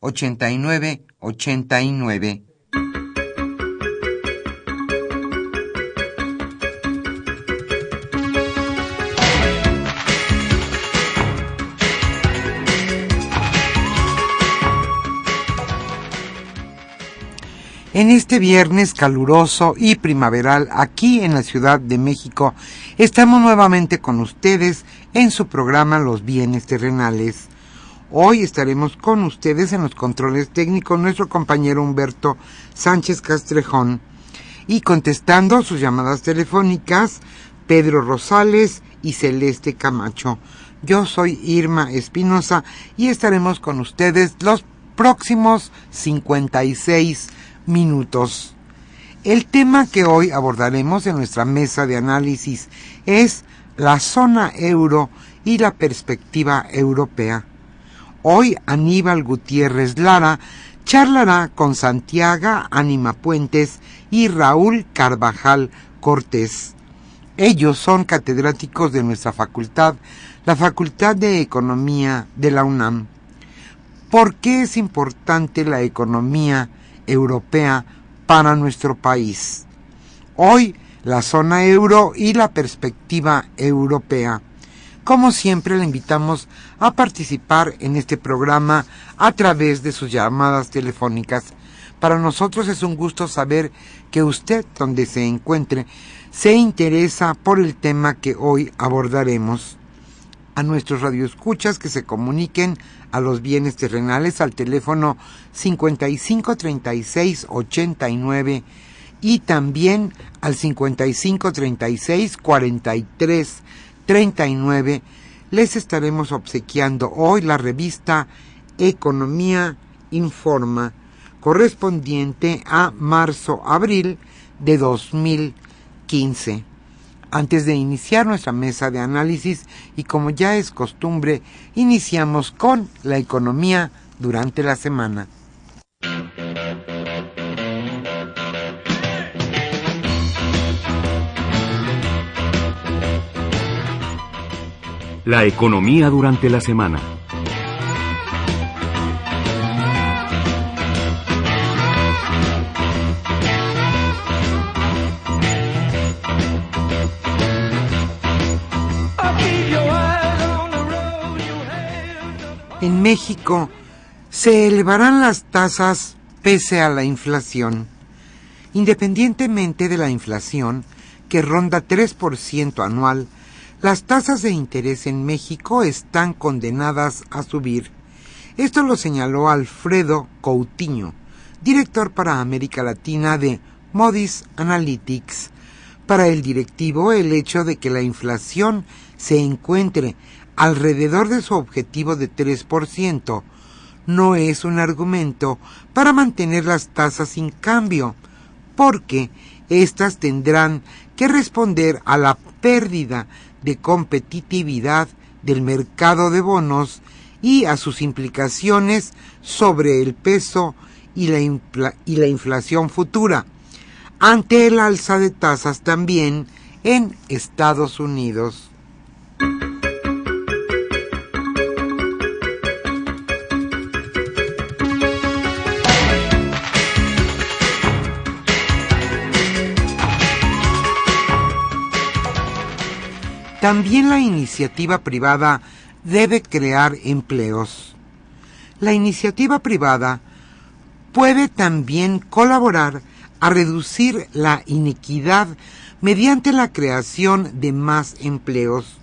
89 89. En este viernes caluroso y primaveral aquí en la Ciudad de México, estamos nuevamente con ustedes en su programa Los bienes terrenales. Hoy estaremos con ustedes en los controles técnicos nuestro compañero Humberto Sánchez Castrejón y contestando sus llamadas telefónicas Pedro Rosales y Celeste Camacho. Yo soy Irma Espinosa y estaremos con ustedes los próximos 56 minutos. El tema que hoy abordaremos en nuestra mesa de análisis es la zona euro y la perspectiva europea. Hoy Aníbal Gutiérrez Lara charlará con Santiago Anima Puentes y Raúl Carvajal Cortés. Ellos son catedráticos de nuestra facultad, la Facultad de Economía de la UNAM. ¿Por qué es importante la economía europea para nuestro país? Hoy la zona euro y la perspectiva europea. Como siempre, le invitamos a participar en este programa a través de sus llamadas telefónicas. Para nosotros es un gusto saber que usted, donde se encuentre, se interesa por el tema que hoy abordaremos. A nuestros radioescuchas que se comuniquen a los bienes terrenales al teléfono 553689 y también al 553643 39 les estaremos obsequiando hoy la revista Economía Informa, correspondiente a marzo-abril de 2015. Antes de iniciar nuestra mesa de análisis y como ya es costumbre, iniciamos con la economía durante la semana. La economía durante la semana. En México se elevarán las tasas pese a la inflación. Independientemente de la inflación, que ronda 3% anual, las tasas de interés en México están condenadas a subir. Esto lo señaló Alfredo Coutinho, director para América Latina de Modis Analytics. Para el directivo, el hecho de que la inflación se encuentre alrededor de su objetivo de 3% no es un argumento para mantener las tasas sin cambio, porque éstas tendrán que responder a la pérdida de competitividad del mercado de bonos y a sus implicaciones sobre el peso y la, inflación futura, ante el alza de tasas también en Estados Unidos. También la iniciativa privada debe crear empleos. La iniciativa privada puede también colaborar a reducir la inequidad mediante la creación de más empleos.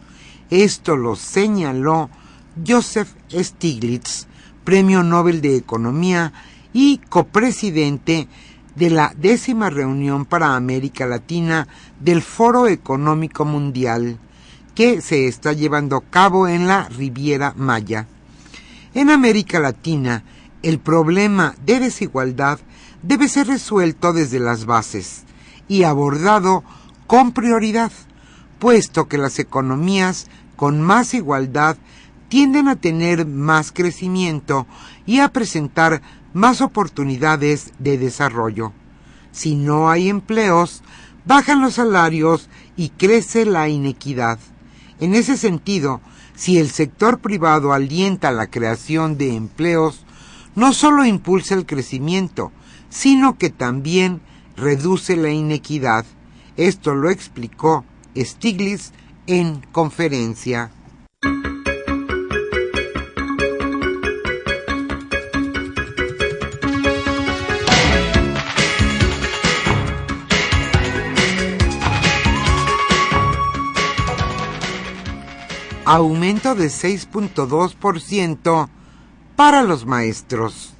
Esto lo señaló Joseph Stiglitz, Premio Nobel de Economía y copresidente de la décima reunión para América Latina del Foro Económico Mundial que se está llevando a cabo en la Riviera Maya. En América Latina, el problema de desigualdad debe ser resuelto desde las bases y abordado con prioridad, puesto que las economías con más igualdad tienden a tener más crecimiento y a presentar más oportunidades de desarrollo. Si no hay empleos, bajan los salarios y crece la inequidad. En ese sentido, si el sector privado alienta la creación de empleos, no solo impulsa el crecimiento, sino que también reduce la inequidad. Esto lo explicó Stiglitz en conferencia. Aumento de 6.2% para los maestros.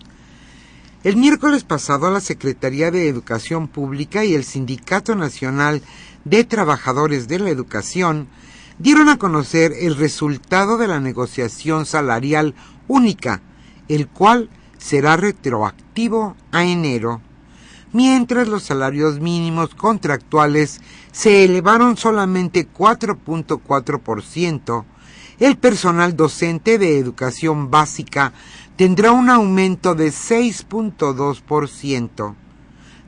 El miércoles pasado la Secretaría de Educación Pública y el Sindicato Nacional de Trabajadores de la Educación dieron a conocer el resultado de la negociación salarial única, el cual será retroactivo a enero, mientras los salarios mínimos contractuales se elevaron solamente 4.4%, el personal docente de educación básica tendrá un aumento de 6.2%,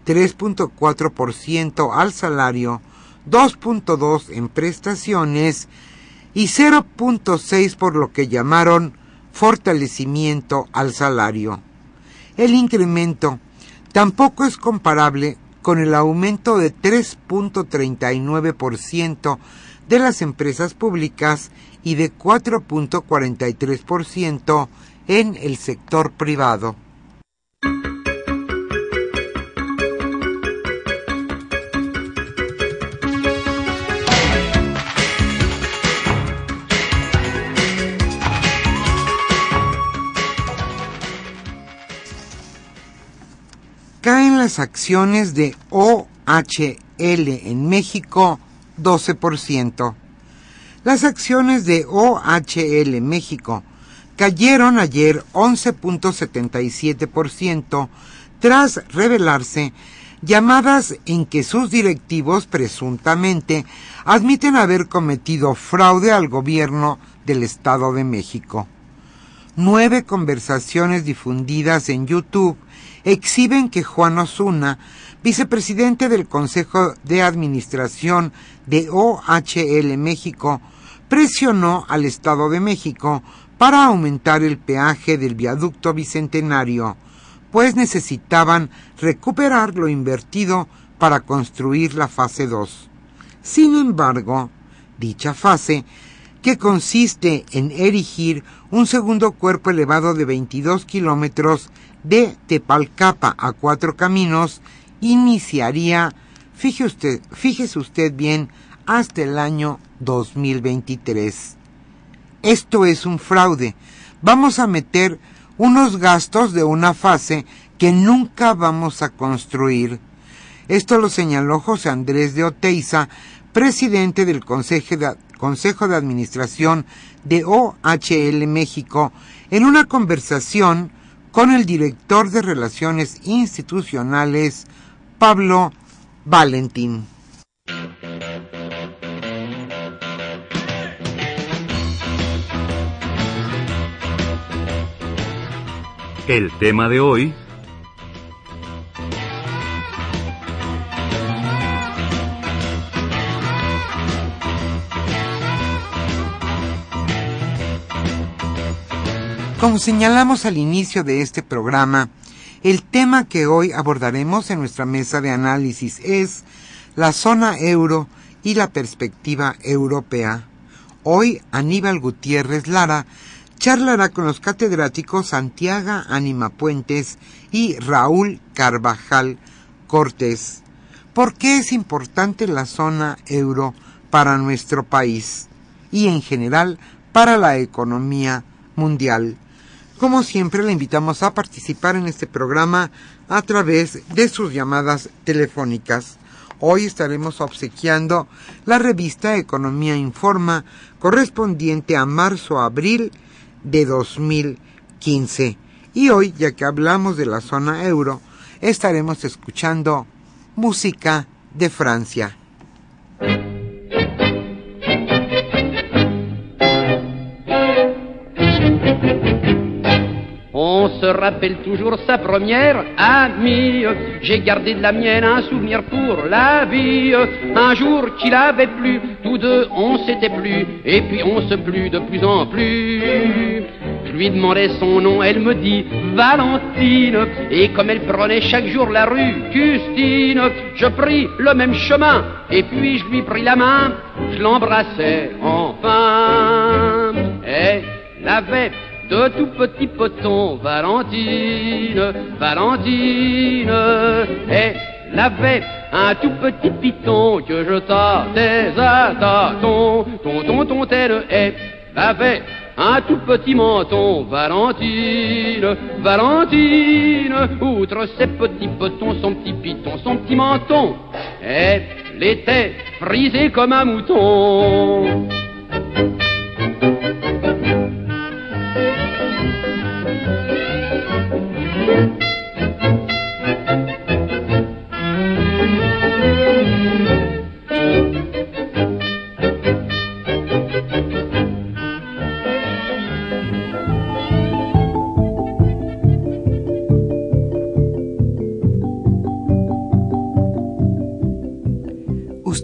3.4% al salario, 2.2% en prestaciones y 0.6% por lo que llamaron fortalecimiento al salario. El incremento tampoco es comparable con el aumento de 3.39% de las empresas públicas y de 4.43% en el sector privado. Las acciones de OHL en México 12%. Las acciones de OHL México cayeron ayer 11.77% tras revelarse llamadas en que sus directivos presuntamente admiten haber cometido fraude al gobierno del Estado de México. Nueve conversaciones difundidas en YouTube exhiben que Juan Osuna, vicepresidente del Consejo de Administración de OHL México, presionó al Estado de México para aumentar el peaje del viaducto bicentenario, pues necesitaban recuperar lo invertido para construir la fase 2. Sin embargo, dicha fase, que consiste en erigir un segundo cuerpo elevado de 22 kilómetros de Tepalcapa a cuatro caminos, iniciaría, fíjese usted, bien, hasta el año 2023. Esto es un fraude. Vamos a meter unos gastos de una fase que nunca vamos a construir. Esto lo señaló José Andrés de Oteiza, presidente del Consejo de, Consejo de Administración de OHL México, en una conversación con el director de Relaciones Institucionales, Pablo Valentín. El tema de hoy Como señalamos al inicio de este programa, el tema que hoy abordaremos en nuestra mesa de análisis es la zona euro y la perspectiva europea. Hoy Aníbal Gutiérrez Lara charlará con los catedráticos Santiago Anima Puentes y Raúl Carvajal Cortés. ¿Por qué es importante la zona euro para nuestro país y en general para la economía mundial? Como siempre, le invitamos a participar en este programa a través de sus llamadas telefónicas. Hoy estaremos obsequiando la revista Economía Informa correspondiente a marzo-abril de 2015. Y hoy, ya que hablamos de la zona euro, estaremos escuchando música de Francia. Se rappelle toujours sa première amie. J'ai gardé de la mienne un souvenir pour la vie. Un jour qu'il avait plu, tous deux on s'était plu, et puis on se plut de plus en plus. Je lui demandais son nom, elle me dit Valentine. Et comme elle prenait chaque jour la rue Custine, je pris le même chemin, et puis je lui pris la main, je l'embrassais enfin. Elle avait de tout petit poton, Valentine, Valentine, elle avait un tout petit piton que je tâtais à tâton, ton ton ton elle avait un tout petit menton, Valentine, Valentine, outre ses petits potons, son petit piton, son petit menton, elle était frisée comme un mouton.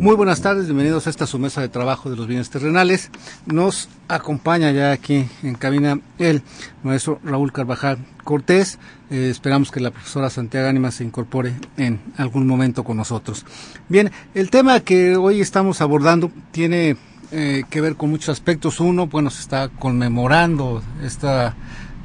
Muy buenas tardes, bienvenidos a esta su mesa de trabajo de los bienes terrenales. Nos acompaña ya aquí en cabina el maestro Raúl Carvajal Cortés. Eh, esperamos que la profesora Santiago Ánima se incorpore en algún momento con nosotros. Bien, el tema que hoy estamos abordando tiene eh, que ver con muchos aspectos. Uno, bueno, se está conmemorando esta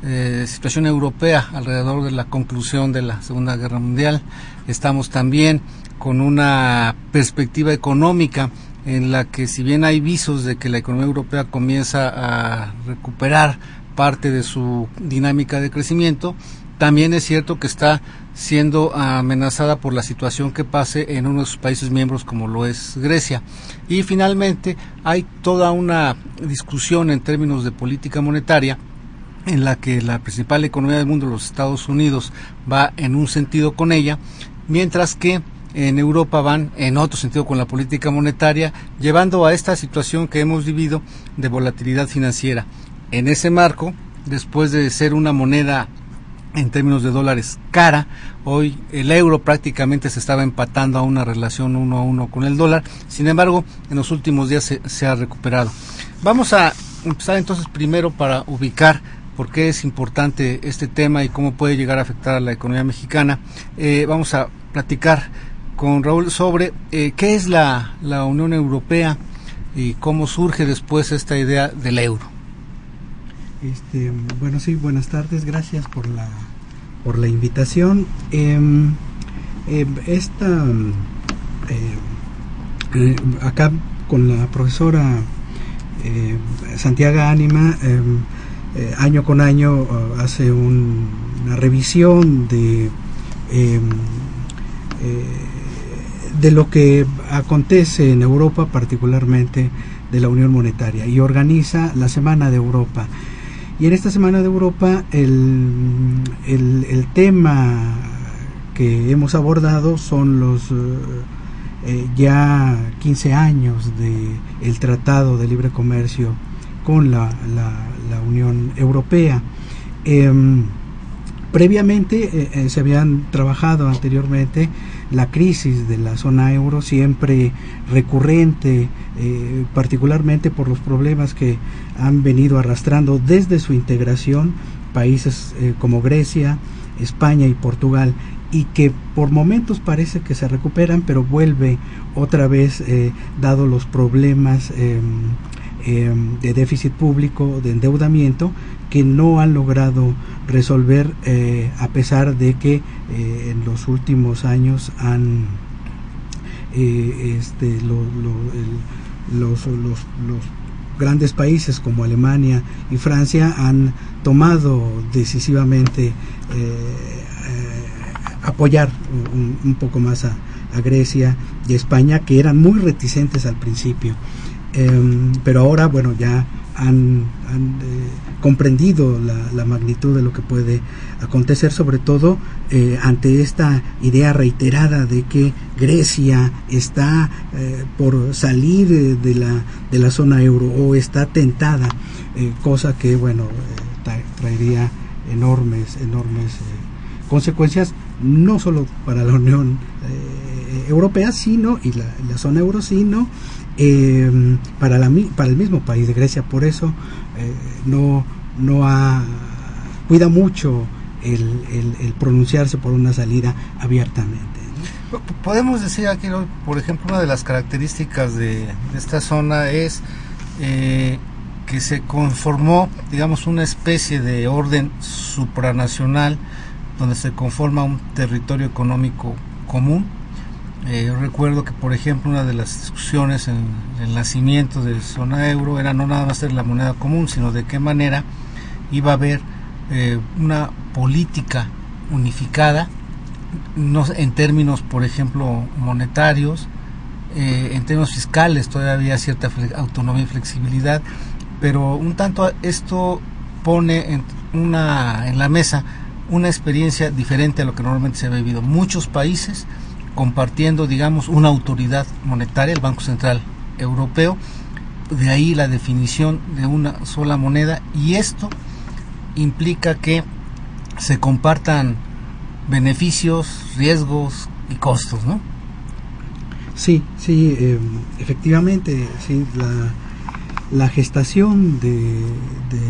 eh, situación europea alrededor de la conclusión de la Segunda Guerra Mundial. Estamos también con una perspectiva económica en la que si bien hay visos de que la economía europea comienza a recuperar parte de su dinámica de crecimiento, también es cierto que está siendo amenazada por la situación que pase en uno de sus países miembros como lo es Grecia. Y finalmente hay toda una discusión en términos de política monetaria en la que la principal economía del mundo, los Estados Unidos, va en un sentido con ella, mientras que en Europa van en otro sentido con la política monetaria, llevando a esta situación que hemos vivido de volatilidad financiera. En ese marco, después de ser una moneda en términos de dólares cara, hoy el euro prácticamente se estaba empatando a una relación uno a uno con el dólar, sin embargo, en los últimos días se, ha recuperado. Vamos a empezar entonces primero para ubicar por qué es importante este tema y cómo puede llegar a afectar a la economía mexicana. Eh, vamos a platicar con Raúl sobre eh, qué es la, la Unión Europea y cómo surge después esta idea del euro. Este, bueno, sí, buenas tardes, gracias por la, por la invitación. Eh, eh, esta, eh, acá con la profesora Santiago Ánima, año con año hace un, una revisión de de lo que acontece en Europa, particularmente de la Unión Monetaria, y organiza la Semana de Europa. Y en esta Semana de Europa el, el, tema que hemos abordado son los ya 15 años de el Tratado de Libre Comercio con la, la, Unión Europea. Em, previamente se habían trabajado anteriormente la crisis de la zona euro siempre recurrente, eh, particularmente por los problemas que han venido arrastrando desde su integración países eh, como Grecia, España y Portugal y que por momentos parece que se recuperan, pero vuelve otra vez, eh, dado los problemas em, em, de déficit público, de endeudamiento, que no han logrado resolver eh, a pesar de que eh, en los últimos años han eh, este, los, grandes países como Alemania y Francia han tomado decisivamente apoyar un, poco más a, Grecia y España que eran muy reticentes al principio. Em, pero ahora bueno ya han, eh, comprendido la, magnitud de lo que puede acontecer, sobre todo eh, ante esta idea reiterada de que Grecia está eh, por salir de la, de la zona euro o está tentada, cosa que bueno traería enormes, enormes consecuencias no solo para la Unión Europea, sino y la, la zona euro, sino eh, para, la, para el mismo país de Grecia. Por eso eh, no, no cuida mucho el, el, pronunciarse por una salida abiertamente. Podemos decir aquí, por ejemplo, una de las características de, esta zona es eh, que se conformó, digamos, una especie de orden supranacional donde se conforma un territorio económico común eh, yo recuerdo que, por ejemplo, una de las discusiones en el nacimiento de zona euro era no nada más ser la moneda común, sino de qué manera iba a haber eh, una política unificada, no en términos, por ejemplo, monetarios, eh, en términos fiscales todavía había cierta autonomía y flexibilidad, pero un tanto esto pone en, una, en la mesa una experiencia diferente a lo que normalmente se ha vivido. Muchos países compartiendo, digamos, una autoridad monetaria, el Banco Central Europeo, de ahí la definición de una sola moneda y esto implica que se compartan beneficios, riesgos y costos, ¿no? Sí, sí, eh, efectivamente, sí, la, la gestación de, de,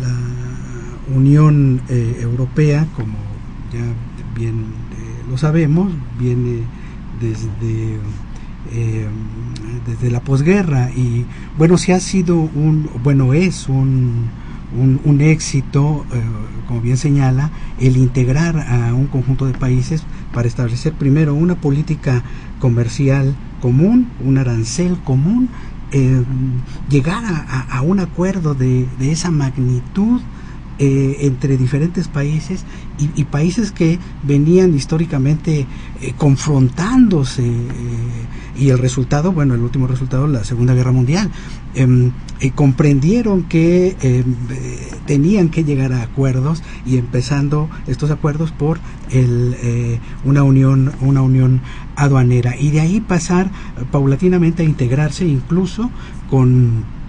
la Unión eh, Europea, como ya bien lo sabemos, viene desde, eh, desde la posguerra y bueno, si ha sido un, bueno, es un, un, éxito, eh, como bien señala, el integrar a un conjunto de países para establecer primero una política comercial común, un arancel común, eh, llegar a, un acuerdo de, de esa magnitud eh, entre diferentes países y, países que venían históricamente eh, confrontándose eh, y el resultado, bueno, el último resultado, la Segunda Guerra Mundial, em, comprendieron que em, tenían que llegar a acuerdos y empezando estos acuerdos por el, una unión una unión aduanera. Y de ahí pasar paulatinamente a integrarse incluso con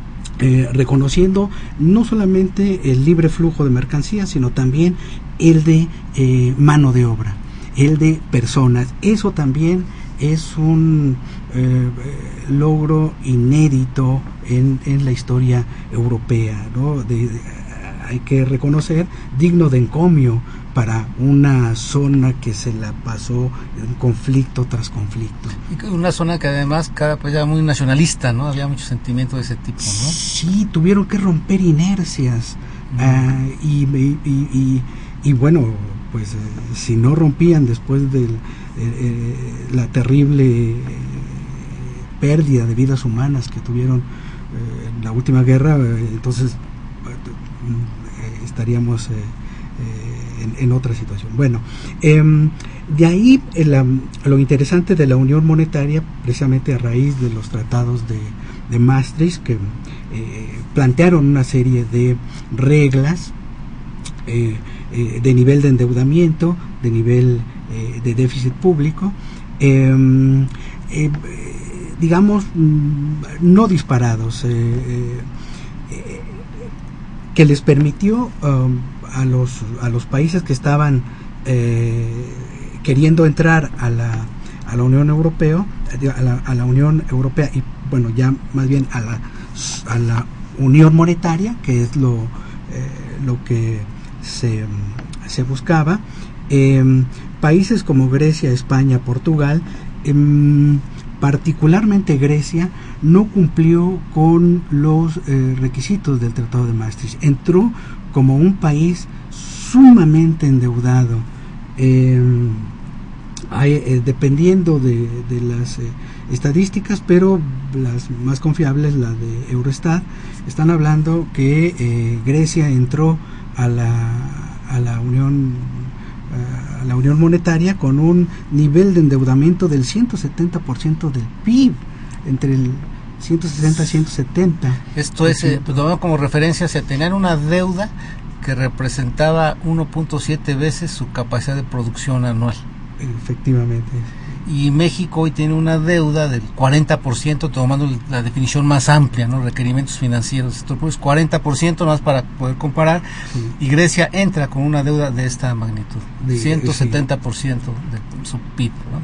eh, reconociendo no solamente el libre flujo de mercancías, sino también el de eh, mano de obra, el de personas. Eso también es un eh, logro inédito en, en, la historia europea, ¿no? hay que reconocer, digno de encomio para una zona que se la pasó en conflicto tras conflicto. una zona que además cada pues era muy nacionalista, ¿no? Había mucho sentimiento de ese tipo, ¿no? Sí, tuvieron que romper inercias ah, y, y, y, bueno, pues eh, si no rompían después de eh, eh, la terrible pérdida de vidas humanas que tuvieron en la última guerra, entonces estaríamos en, otra situación. Bueno, em, de ahí lo interesante de la unión monetaria, precisamente a raíz de los tratados de, de Maastricht, que eh, plantearon una serie de reglas eh, eh, de nivel de endeudamiento, de nivel de déficit público, em, digamos, mm, no disparados, que les permitió um, a, los, a los países que estaban queriendo entrar a la, a la Unión Europea, a la, a la Unión Europea y bueno, ya más bien a la, a la unión monetaria, que es lo, eh, lo que se, se buscaba. Em, países como Grecia, España, Portugal, em, particularmente Grecia, no cumplió con los eh, requisitos del Tratado de Maastricht. Entró como un país sumamente endeudado. Em, eh, dependiendo de, de las estadísticas, pero las más confiables, la de Eurostat, están hablando que eh, Grecia entró a la, a la Unión eh, a la Unión Monetaria con un nivel de endeudamiento del 170% del PIB entre el 160 y 170. Esto es, eh, pues, como referencia, se tenían una deuda que representaba 1.7 veces su capacidad de producción anual. Efectivamente y México hoy tiene una deuda del 40%, tomando la definición más amplia, ¿no? requerimientos financieros, esto pues 40% más para poder comparar, y Grecia entra con una deuda de esta magnitud, de, 170% de su PIB. ¿no?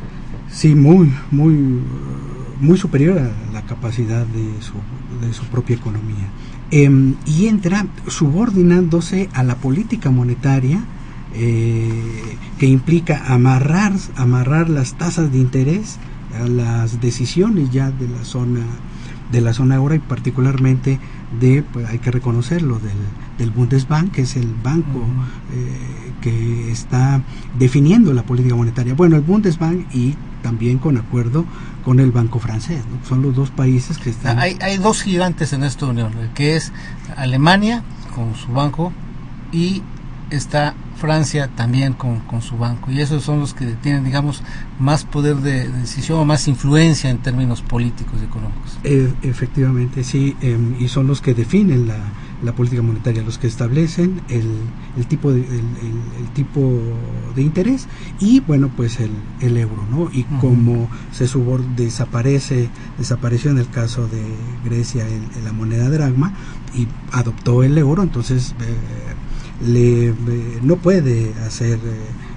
Sí, muy, muy, muy superior a la capacidad de su, de su propia economía. Em, y entra subordinándose a la política monetaria, eh, que implica amarrar, amarrar las tasas de interés a las decisiones ya de la zona de la zona euro y particularmente de, pues hay que reconocerlo, del, del Bundesbank, que es el banco eh, que está definiendo la política monetaria. Bueno, el Bundesbank y también con acuerdo con el Banco francés, son los dos países que están... Hay, hay dos gigantes en esta unión, que es Alemania con su banco y está Francia también con, con, su banco. Y esos son los que tienen digamos más poder de, decisión o más influencia en términos políticos y económicos. E, efectivamente sí em, y son los que definen la, la, política monetaria los que establecen el, el tipo de el, tipo de interés y bueno pues el, el euro no y como se subor desaparece desapareció en el caso de Grecia la moneda dragma y adoptó el euro entonces eh, le, eh, no puede hacer eh,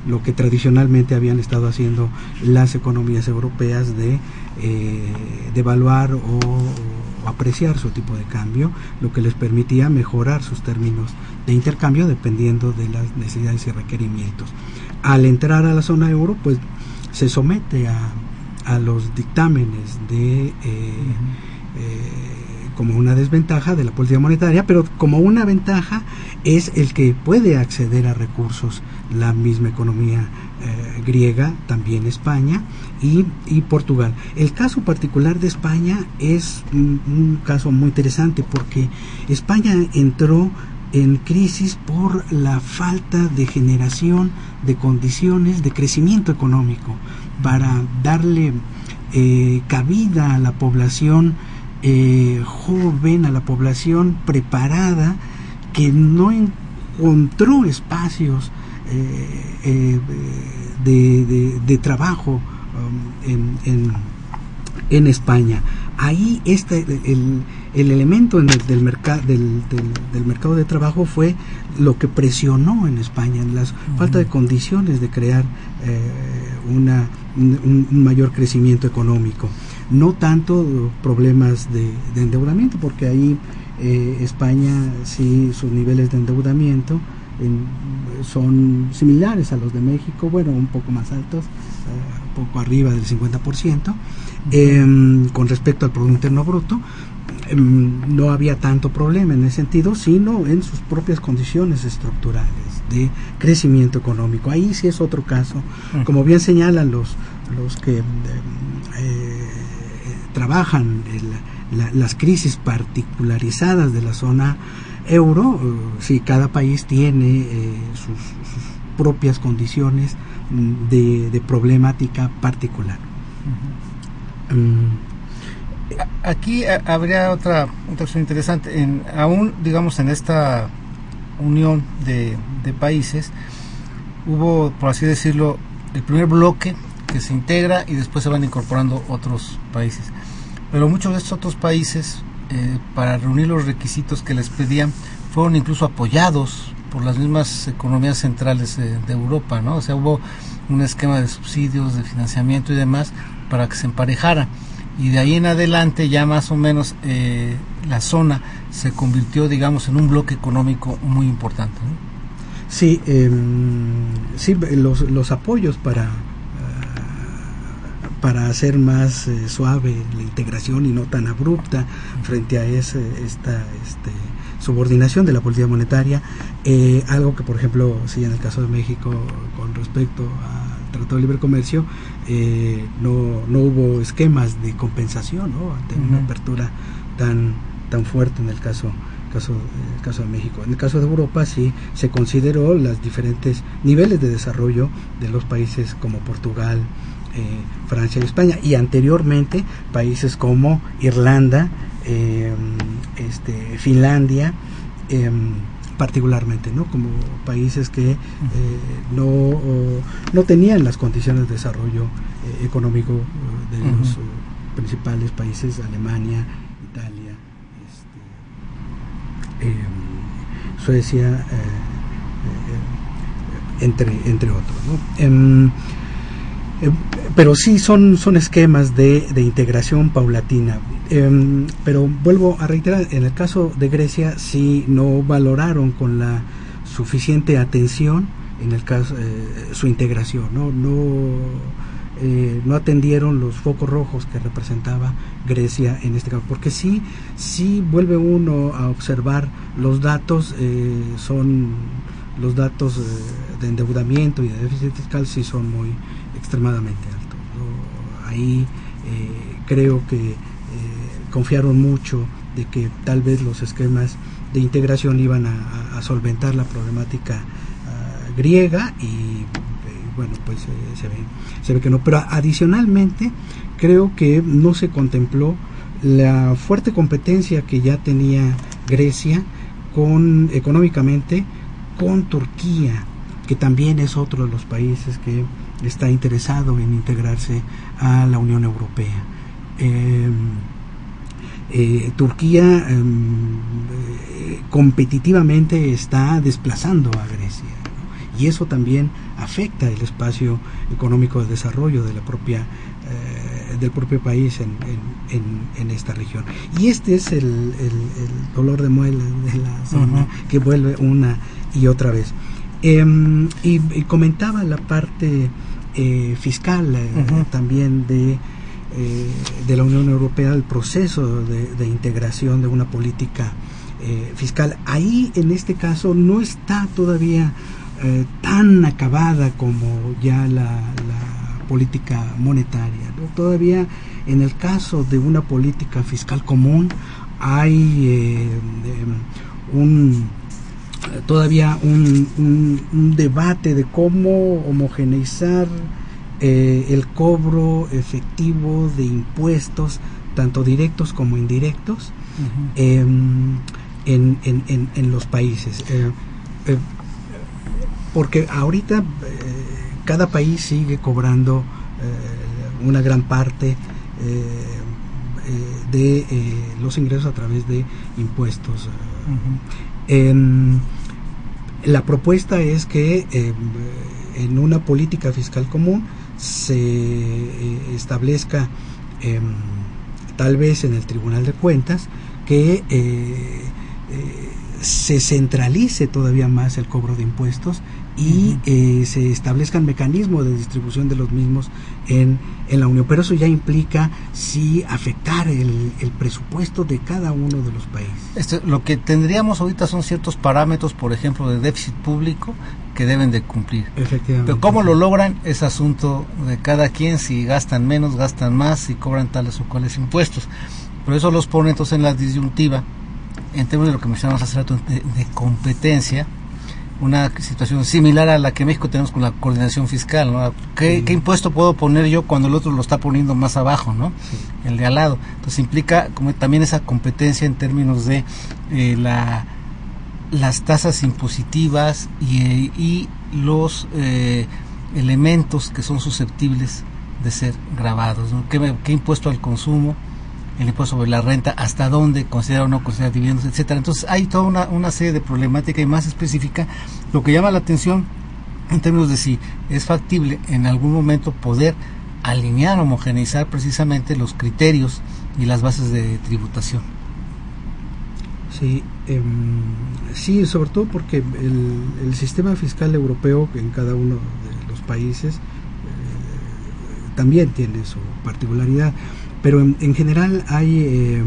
lo que tradicionalmente habían estado haciendo las economías europeas de eh, devaluar o, apreciar su tipo de cambio, lo que les permitía mejorar sus términos de intercambio dependiendo de las necesidades y requerimientos. Al entrar a la zona euro, pues se somete a, a los dictámenes de como una desventaja de la política monetaria, pero como una ventaja es el que puede acceder a recursos la misma economía eh, griega, también España y, Portugal. El caso particular de España es un, caso muy interesante porque España entró en crisis por la falta de generación de condiciones de crecimiento económico para darle eh, cabida a la población eh, joven, a la población preparada, que no encontró espacios eh, de, trabajo um, en, en, en, España. Ahí este, el, el elemento del, del, del, del, mercado de trabajo fue lo que presionó en España, la falta de condiciones de crear una, un, mayor crecimiento económico no tanto problemas de, endeudamiento, porque ahí eh, España sí sus niveles de endeudamiento son similares a los de México, bueno, un poco más altos, eh, un poco arriba del 50%, em, con respecto al Producto Interno Bruto. Em, no había tanto problema en ese sentido, sino en sus propias condiciones estructurales de crecimiento económico. Ahí sí es otro caso. Como bien señalan los, los que em, eh, trabajan las crisis particularizadas de la zona euro, eh, si cada país tiene eh, sus, propias condiciones de, problemática particular. Mm. Aquí habría otra, otra interesante. En, aún, digamos, en esta unión de, de países, hubo, por así decirlo, el primer bloque que se integra y después se van incorporando otros países. Pero muchos de estos otros países, eh, para reunir los requisitos que les pedían, fueron incluso apoyados por las mismas economías centrales de, Europa, ¿no? O sea, hubo un esquema de subsidios, de financiamiento y demás para que se emparejara. Y de ahí en adelante ya más o menos eh, la zona se convirtió, digamos, en un bloque económico muy importante. Sí, eh, sí los, los apoyos para, para hacer más eh, suave la integración y no tan abrupta frente a ese, esta este, subordinación de la política monetaria, eh, algo que por ejemplo, sí, en el caso de México, con respecto al Tratado de Libre Comercio, eh, no, no hubo esquemas de compensación ¿no? ante uh -huh. una apertura tan, tan fuerte en el caso caso, el caso de México. En el caso de Europa sí se consideró los diferentes niveles de desarrollo de los países como Portugal, eh, Francia y España y anteriormente países como Irlanda, eh, este, Finlandia, eh, particularmente, ¿no? Como países que eh, no, o, no tenían las condiciones de desarrollo eh, económico de uh -huh. los principales países, Alemania, Italia, este, eh, Suecia, entre, entre otros, ¿no? Em, pero sí son, son esquemas de, de integración paulatina. Eh, pero vuelvo a reiterar, en el caso de Grecia sí no valoraron con la suficiente atención en el caso eh, su integración, no no, eh, no atendieron los focos rojos que representaba Grecia en este caso, porque sí sí vuelve uno a observar los datos son los datos de endeudamiento y de déficit fiscal sí son muy extremadamente altos. ¿no? Ahí creo que confiaron mucho de que tal vez los esquemas de integración iban a, solventar la problemática uh, griega y eh, bueno pues eh, se ve se ve que no pero adicionalmente creo que no se contempló la fuerte competencia que ya tenía Grecia con económicamente con Turquía que también es otro de los países que está interesado en integrarse a la Unión Europea eh, eh, Turquía eh, competitivamente está desplazando a Grecia ¿no? y eso también afecta el espacio económico de desarrollo de la propia eh, del propio país en, en, en, en, esta región y este es el, el, el dolor de muela de la zona uh -huh. que vuelve una y otra vez em, y, y, comentaba la parte eh, fiscal uh -huh. también de eh, de la Unión Europea el proceso de, de integración de una política eh, fiscal. Ahí, en este caso, no está todavía eh, tan acabada como ya la, la política monetaria. ¿no? Todavía, en el caso de una política fiscal común, hay eh, un todavía un, un, un, debate de cómo homogeneizar eh, el cobro efectivo de impuestos, tanto directos como indirectos, uh -huh. eh, en, en, en, en, los países. Eh, eh porque ahorita cada país sigue cobrando una gran parte de los ingresos a través de impuestos. Uh -huh. La propuesta es que en una política fiscal común se eh, establezca eh, tal vez en el Tribunal de Cuentas que eh, se centralice todavía más el cobro de impuestos y uh -huh. se establezcan mecanismos de distribución de los mismos en, en, la Unión. Pero eso ya implica sí afectar el, el presupuesto de cada uno de los países. Este, lo que tendríamos ahorita son ciertos parámetros, por ejemplo, de déficit público que deben de cumplir. Efectivamente. Pero cómo lo logran es asunto de cada quien, si gastan menos, gastan más, si cobran tales o cuales impuestos. Por eso los pone entonces en la disyuntiva, en términos de lo que mencionamos hace rato, de, de competencia, una situación similar a la que México tenemos con la coordinación fiscal, ¿no? ¿Qué, sí. ¿Qué, impuesto puedo poner yo cuando el otro lo está poniendo más abajo, ¿no? Sí. El de al lado. Entonces implica como también esa competencia en términos de eh, la las tasas impositivas y, y los eh, elementos que son susceptibles de ser grabados. ¿Qué, ¿Qué, impuesto al consumo? El impuesto sobre la renta, hasta dónde considera o no considera dividendos, etcétera. Entonces hay toda una, una serie de problemática y más específica. Lo que llama la atención en términos de si es factible en algún momento poder alinear, homogeneizar precisamente los criterios y las bases de tributación. Sí, em, sí, sobre todo porque el, el, sistema fiscal europeo en cada uno de los países eh, también tiene su particularidad, pero en, en general hay eh,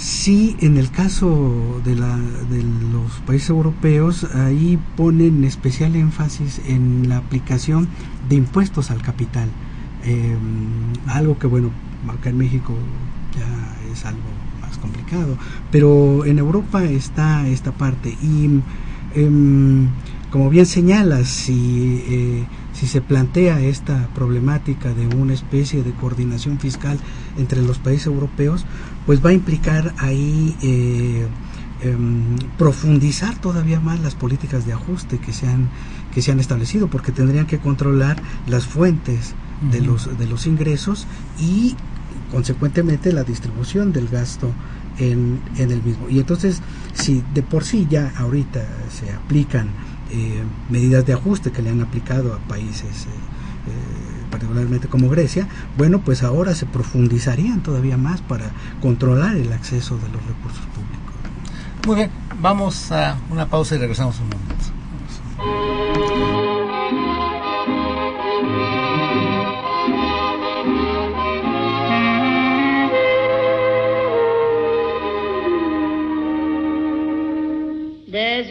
Sí, en el caso de, la, de los países europeos, ahí ponen especial énfasis en la aplicación de impuestos al capital. Eh, algo que, bueno, acá en México ya es algo más complicado, pero en Europa está esta parte. Y eh, como bien señalas, si eh, si se plantea esta problemática de una especie de coordinación fiscal entre los países europeos, pues va a implicar ahí eh, em, profundizar todavía más las políticas de ajuste que se han que se han establecido, porque tendrían que controlar las fuentes de los de los ingresos y consecuentemente la distribución del gasto en, en el mismo. Y entonces, si de por sí ya ahorita se aplican eh, medidas de ajuste que le han aplicado a países, eh, eh, particularmente como Grecia, bueno, pues ahora se profundizarían todavía más para controlar el acceso de los recursos públicos. Muy bien, vamos a una pausa y regresamos un momento.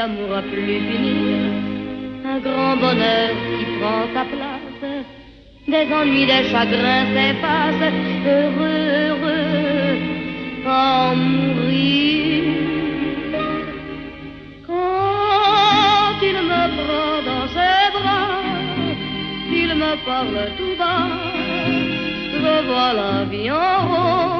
D'amour à plus finir, un grand bonheur qui prend sa place, des ennuis, des chagrins s'effacent, heureux, heureux, en mourir. Quand il me prend dans ses bras, qu'il me parle tout bas, je vois la vie en rose.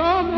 Adam.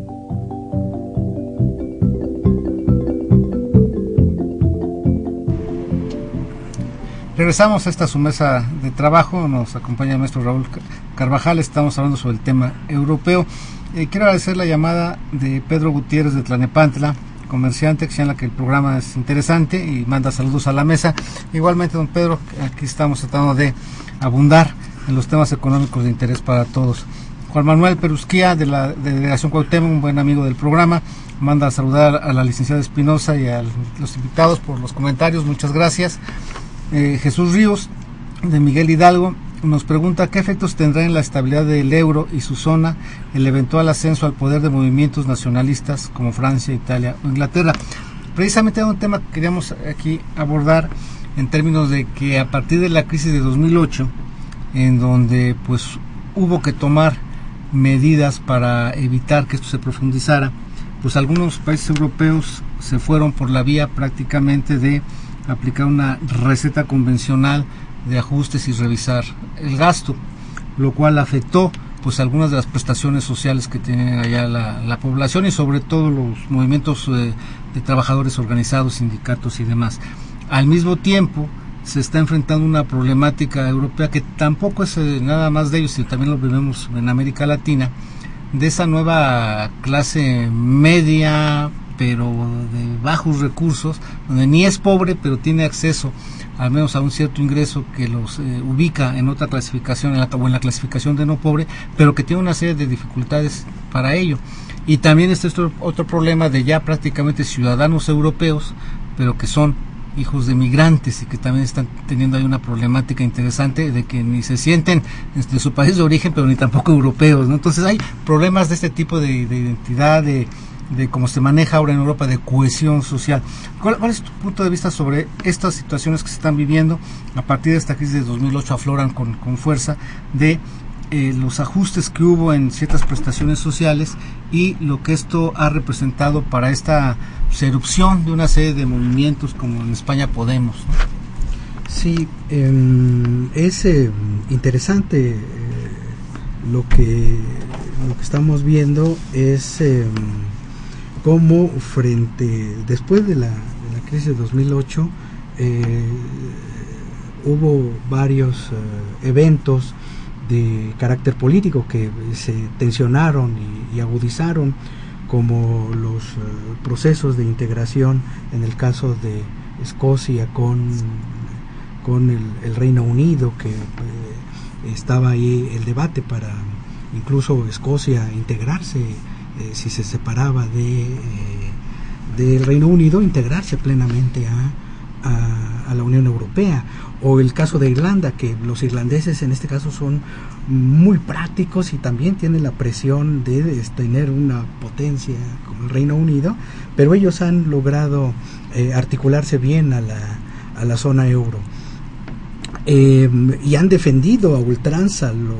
Regresamos a esta su mesa de trabajo, nos acompaña nuestro Raúl Carvajal, estamos hablando sobre el tema europeo. Eh, quiero agradecer la llamada de Pedro Gutiérrez de Tlanepantla, comerciante, que señala que el programa es interesante y manda saludos a la mesa. Igualmente, don Pedro, aquí estamos tratando de abundar en los temas económicos de interés para todos. Juan Manuel Perusquía, de la Delegación Cuauhtémoc, un buen amigo del programa, manda a saludar a la licenciada Espinosa y a los invitados por los comentarios, muchas gracias. Eh, Jesús Ríos, de Miguel Hidalgo, nos pregunta qué efectos tendrá en la estabilidad del euro y su zona el eventual ascenso al poder de movimientos nacionalistas como Francia, Italia o Inglaterra. Precisamente un tema que queríamos aquí abordar en términos de que a partir de la crisis de 2008, en donde pues hubo que tomar medidas para evitar que esto se profundizara, pues algunos países europeos se fueron por la vía prácticamente de aplicar una receta convencional de ajustes y revisar el gasto, lo cual afectó pues algunas de las prestaciones sociales que tiene allá la, población y sobre todo los movimientos eh, de trabajadores organizados, sindicatos y demás. Al mismo tiempo se está enfrentando una problemática europea que tampoco es eh, nada más de ellos, sino también lo vemos en América Latina, de esa nueva clase media pero de bajos recursos, donde ni es pobre pero tiene acceso al menos a un cierto ingreso que los eh, ubica en otra clasificación, o en la clasificación de no pobre, pero que tiene una serie de dificultades para ello. Y también este otro, problema de ya prácticamente ciudadanos europeos, pero que son hijos de migrantes y que también están teniendo ahí una problemática interesante de que ni se sienten de su país de origen, pero ni tampoco europeos. ¿no? Entonces hay problemas de este tipo de identidad, de, de cómo se maneja ahora en Europa de cohesión social. ¿Cuál, es tu punto de vista sobre estas situaciones que se están viviendo a partir de esta crisis de 2008 afloran con, con fuerza de eh, los ajustes que hubo en ciertas prestaciones sociales y lo que esto ha representado para esta erupción de una serie de movimientos como en España Podemos? Sí, em, es eh, interesante eh, lo que estamos viendo es cómo frente, después de la, de la crisis de 2008, eh, hubo varios eh, eventos de carácter político que se tensionaron y, agudizaron, como los eh, procesos de integración en el caso de Escocia con, con el, Reino Unido, que estaba ahí el debate para incluso Escocia integrarse eh, si se separaba de, eh, del Reino Unido, integrarse plenamente a, a, la Unión Europea. O el caso de Irlanda, que los irlandeses en este caso son muy prácticos y también tienen la presión de, tener una potencia como el Reino Unido, pero ellos han logrado eh, articularse bien a la, a la zona euro. y han defendido a ultranza lo,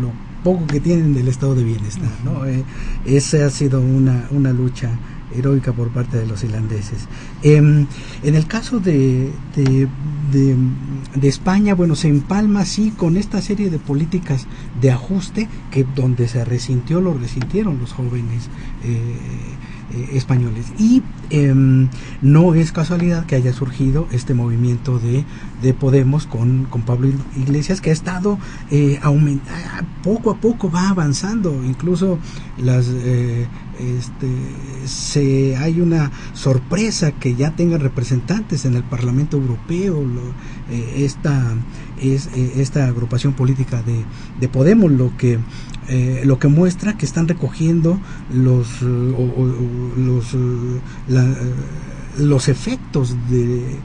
lo poco que tienen del estado de bienestar. ¿no? Eh, esa ha sido una, una lucha heroica por parte de los irlandeses. Em, en el caso de, de, de, España, bueno, se empalma sí con esta serie de políticas de ajuste que donde se resintió, lo resintieron los jóvenes. Eh, eh, españoles. Y em, no es casualidad que haya surgido este movimiento de, de Podemos con, con, Pablo Iglesias, que ha estado eh, poco a poco va avanzando, incluso las eh, este, se hay una sorpresa que ya tengan representantes en el Parlamento Europeo eh, esta es esta agrupación política de, de Podemos lo que eh, lo que muestra que están recogiendo los, los, los efectos de,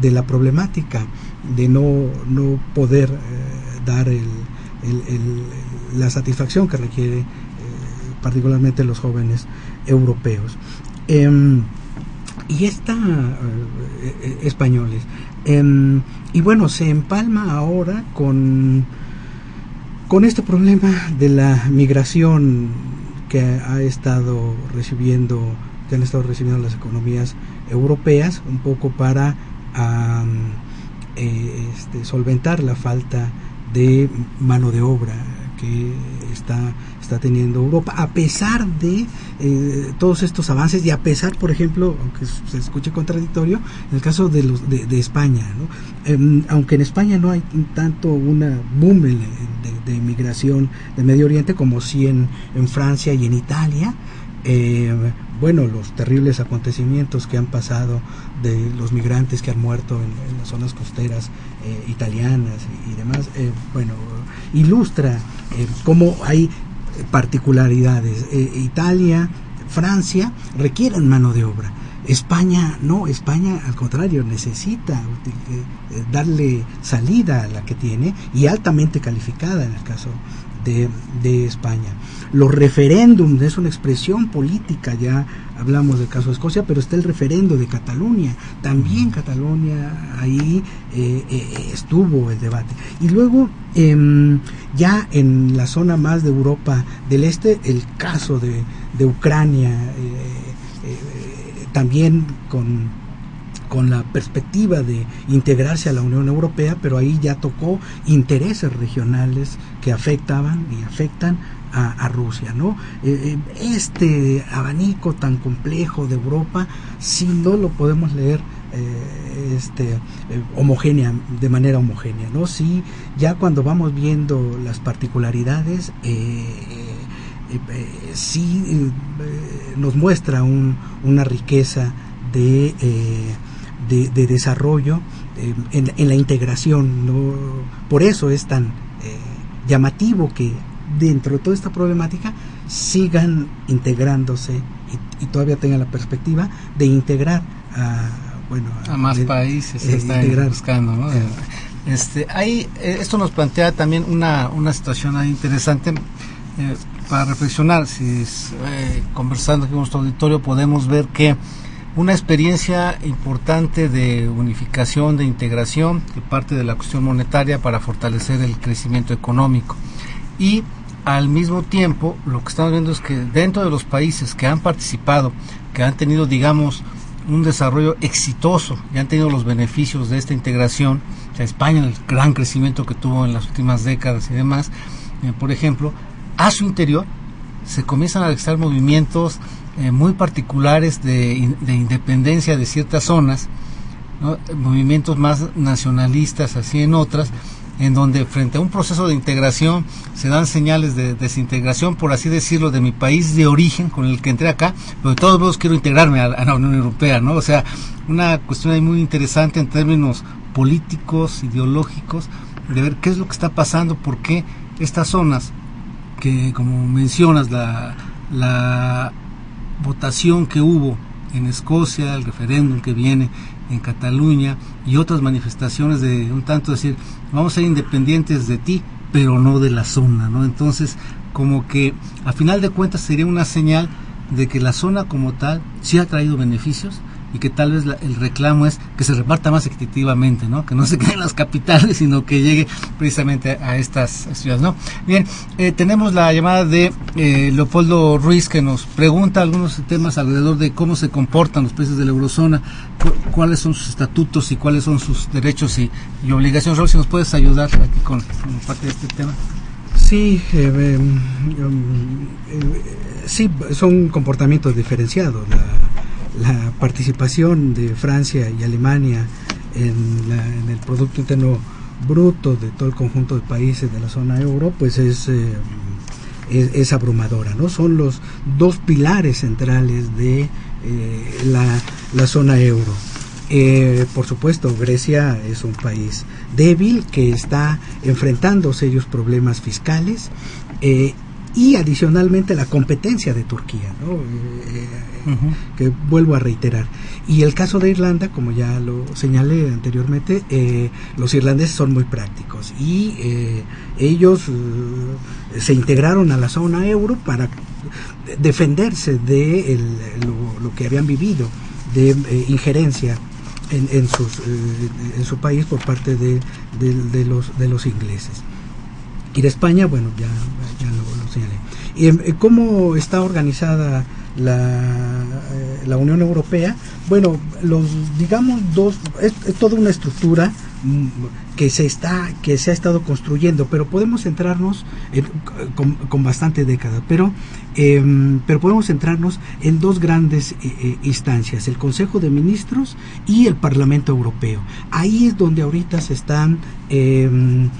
de, la problemática de no, no poder eh, dar el, la satisfacción que requiere eh, particularmente los jóvenes europeos. Em, y está españoles. Em, y bueno, se empalma ahora con con este problema de la migración que ha estado recibiendo, que han estado recibiendo las economías europeas, un poco para eh, este, solventar la falta de mano de obra que está, está teniendo Europa, a pesar de eh, todos estos avances y a pesar, por ejemplo, aunque se escuche contradictorio, en el caso de, los, de, de España, ¿no? Em, aunque en España no hay tanto una boom de, de, de inmigración de Medio Oriente como sí en, en Francia y en Italia, eh, bueno, los terribles acontecimientos que han pasado de los migrantes que han muerto en, en las zonas costeras eh, italianas y, y demás, eh, bueno, ilustra eh, cómo hay particularidades. Eh, Italia, Francia requieren mano de obra. España no, España al contrario necesita eh, darle salida a la que tiene y altamente calificada en el caso de España. Los referéndums es una expresión política, ya hablamos del caso de Escocia, pero está el referendo de Cataluña. También Cataluña ahí eh, eh, estuvo el debate. Y luego, em, ya en la zona más de Europa del Este, el caso de, de Ucrania, eh, también con con la perspectiva de integrarse a la Unión Europea, pero ahí ya tocó intereses regionales que afectaban y afectan a, Rusia, ¿no? Eh, eh, este abanico tan complejo de Europa, si no lo podemos leer eh, este eh, homogénea de manera homogénea, ¿no? Sí, ya cuando vamos viendo las particularidades sí nos muestra un, una riqueza de, de, de desarrollo en, en la integración. ¿no? Por eso es tan llamativo que dentro de toda esta problemática sigan integrándose y, y todavía tengan la perspectiva de integrar a, bueno, a más de- países se eh, está integrar. buscando ¿no? Eh, este hay eh, esto nos plantea también una, una situación ahí interesante eh, para reflexionar si es, eh, conversando aquí con nuestro auditorio podemos ver que una experiencia importante de unificación, de integración, que parte de la cuestión monetaria para fortalecer el crecimiento económico. Y al mismo tiempo, lo que estamos viendo es que dentro de los países que han participado, que han tenido, digamos, un desarrollo exitoso y han tenido los beneficios de esta integración, o sea, España, el gran crecimiento que tuvo en las últimas décadas y demás, eh, por ejemplo, a su interior se comienzan a registrar movimientos eh, muy particulares de, in- de independencia de ciertas zonas, movimientos más nacionalistas así en otras, en donde frente a un proceso de integración se dan señales de desintegración, por así decirlo, de mi país de origen con el que entré acá, pero de todos modos quiero integrarme a, la Unión Europea, ¿no? O sea, una cuestión ahí muy interesante en términos políticos, ideológicos, de ver qué es lo que está pasando, por qué estas zonas que como mencionas la, la votación que hubo en Escocia, el referéndum que viene en Cataluña y otras manifestaciones de un tanto decir, vamos a ser independientes de ti, pero no de la zona, ¿no? Entonces, como que a final de cuentas sería una señal de que la zona como tal sí ha traído beneficios y que tal vez la- el reclamo es que se reparta más equitativamente, ¿no? Que no se quede en las capitales, sino que llegue precisamente a estas ciudades, ¿no? Bien, eh, tenemos la llamada de eh, Leopoldo Ruiz que nos pregunta algunos temas alrededor de cómo se comportan los países de la eurozona, cu- cuáles son sus estatutos y cuáles son sus derechos y, obligaciones. Raúl, si nos puedes ayudar aquí con, parte de este tema. Sí, eh, eh, um, eh, sí, son comportamientos diferenciados. La, la participación de Francia y Alemania en, la- en el Producto Interno Bruto de todo el conjunto de países de la zona euro, pues es, eh, es, abrumadora, ¿no? Son los dos pilares centrales de eh, la, la zona euro. Eh, por supuesto, Grecia es un país débil que está enfrentando serios problemas fiscales y adicionalmente la competencia de Turquía, ¿no? Eh, que vuelvo a reiterar. Y el caso de Irlanda, como ya lo señalé anteriormente, eh, los irlandeses son muy prácticos y eh, ellos eh, se integraron a la zona euro para defenderse de el- lo, lo que habían vivido de eh, injerencia en, en, sus, eh, en su país por parte de, de- de los, de los ingleses. Y de España, bueno, ya, ya lo, lo señalé. Eh, ¿Cómo está organizada la, eh, la Unión Europea? Bueno, los digamos dos es, toda una estructura mm, que se está que se ha estado construyendo, pero podemos centrarnos en- con, con bastante década, pero em, pero podemos centrarnos en dos grandes eh, eh, instancias, el Consejo de Ministros y el Parlamento Europeo. Ahí es donde ahorita se están em,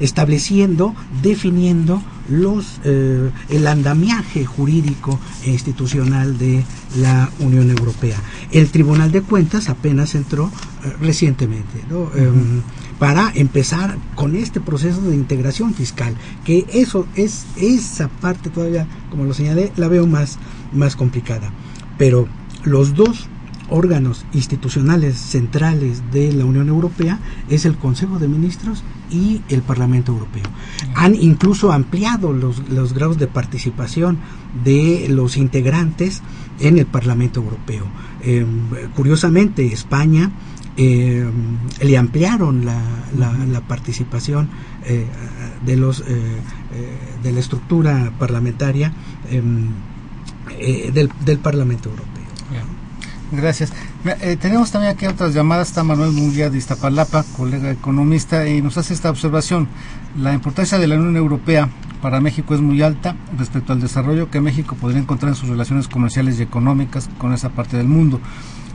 estableciendo, definiendo los eh, el andamiaje jurídico e institucional de la Unión Europea. El Tribunal de Cuentas apenas entró eh, recientemente, ¿no? Em, para empezar con este proceso de integración fiscal, que eso es esa parte todavía, como lo señalé, la veo más más complicada. Pero los dos órganos institucionales centrales de la Unión Europea es el Consejo de Ministros y el Parlamento Europeo. Han incluso ampliado los, los grados de participación de los integrantes en el Parlamento Europeo. Eh, curiosamente, España eh, le ampliaron la, la, la participación eh, de los eh, eh, de la estructura parlamentaria em, del, del Parlamento Europeo. Gracias. Eh, tenemos también aquí otras llamadas. Está Manuel Munguía de Iztapalapa, colega economista, y nos hace esta observación. La importancia de la Unión Europea para México es muy alta respecto al desarrollo que México podría encontrar en sus relaciones comerciales y económicas con esa parte del mundo.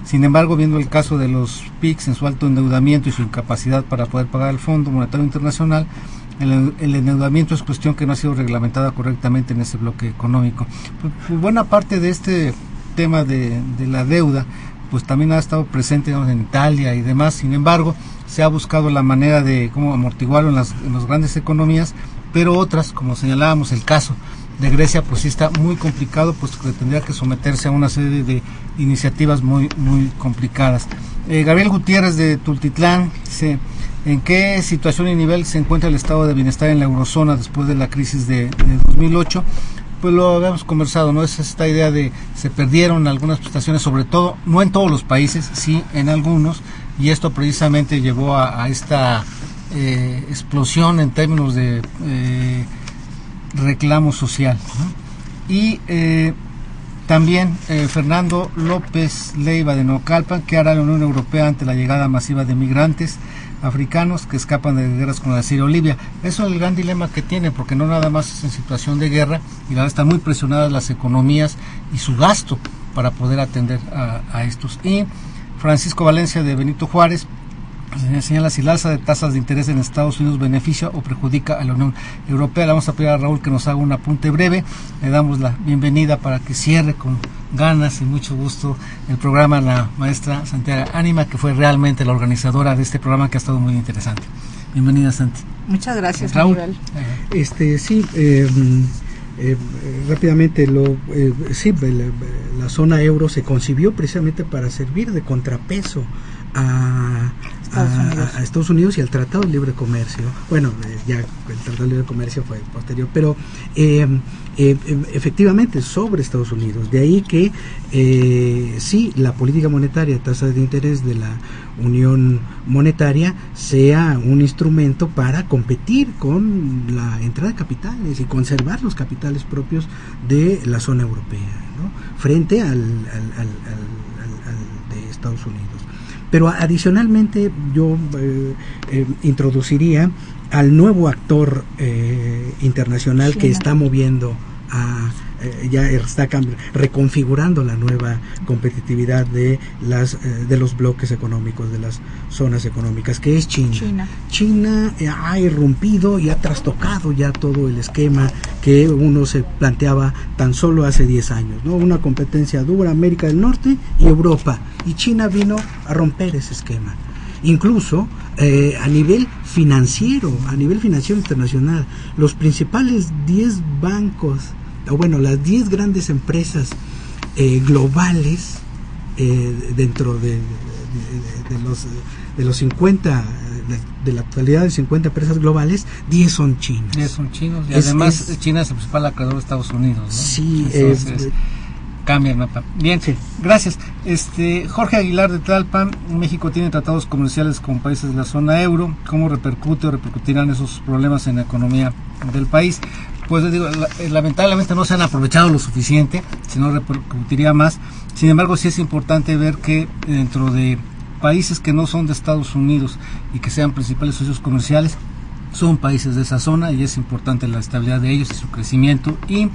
Sin embargo, viendo el caso de los PICs en su alto endeudamiento y su incapacidad para poder pagar el Fondo Monetario Internacional, el, el endeudamiento es cuestión que no ha sido reglamentada correctamente en ese bloque económico. Buena parte de este tema de, la deuda pues también ha estado presente digamos, en Italia y demás. Sin embargo, se ha buscado la manera de cómo amortiguarlo en las, en las grandes economías, pero otras, como señalábamos, el caso de Grecia, pues sí está muy complicado, pues que tendría que someterse a una serie de iniciativas muy, muy complicadas. Eh, Gabriel Gutiérrez de Tultitlán dice, ¿en qué situación y nivel se encuentra el estado de bienestar en la eurozona después de la crisis de, de 2008? Pues lo habíamos conversado, ¿no? Es esta idea de se perdieron algunas prestaciones, sobre todo, no en todos los países, sí en algunos, y esto precisamente llevó a, esta eh, explosión en términos de eh, reclamo social. Y eh, también Fernando López Leiva de Nocalpan, que hará la Unión Europea ante la llegada masiva de migrantes africanos que escapan de guerras como la Siria o Libia. Eso es el gran dilema que tiene, porque no nada más es en situación de guerra, y verdad están muy presionadas las economías y su gasto para poder atender a, a estos. Y Francisco Valencia de Benito Juárez señala si la alza de tasas de interés en Estados Unidos beneficia o perjudica a la Unión Europea. Le vamos a pedir a Raúl que nos haga un apunte breve. Le damos la bienvenida para que cierre con ganas y mucho gusto el programa la maestra Santiago Ánima, que fue realmente la organizadora de este programa que ha estado muy interesante. Bienvenida, Santi. Muchas gracias, Raúl. Aníbal. Este sí, eh, eh, rápidamente lo eh, sí, la, la zona euro se concibió precisamente para servir de contrapeso a Estados a- Unidos. a Estados Unidos y al Tratado de Libre Comercio. Bueno, eh, ya el Tratado de Libre Comercio fue posterior, pero eh, eh, efectivamente sobre Estados Unidos. De ahí que eh, sí, la política monetaria, tasas de interés de la Unión Monetaria sea un instrumento para competir con la entrada de capitales y conservar los capitales propios de la zona europea, ¿no? frente al- al de Estados Unidos. Pero adicionalmente yo eh, eh, introduciría al nuevo actor eh, internacional que está moviendo a eh, ya está reconfigurando la nueva competitividad de las eh, de los bloques económicos de las zonas económicas que es China. China. China ha irrumpido y ha trastocado ya todo el esquema que uno se planteaba tan solo hace 10 años, ¿no? Una competencia dura América del Norte y Europa y China vino a romper ese esquema. Incluso eh, a nivel financiero, a nivel financiero internacional, los principales 10 bancos, o bueno, las 10 grandes empresas eh, globales eh, dentro de, de- los, de los 50, eh, de, de la actualidad de 50 empresas globales, 10 son chinas. Ya son chinos y Es- además es- China es el principal acreedor de Estados Unidos. ¿no? Sí, Entonces, eh, cambia el mapa. Bien, Sí. gracias. Este Jorge Aguilar de Tlalpan, México tiene tratados comerciales con países de la zona euro. ¿Cómo repercute o repercutirán esos problemas en la economía del país? Pues digo, eh, lamentablemente no se han aprovechado lo suficiente, si no repercutiría más. Sin embargo, sí es importante ver que dentro de países que no son de Estados Unidos y que sean principales socios comerciales, son países de esa zona y es importante la estabilidad de ellos y su crecimiento. Y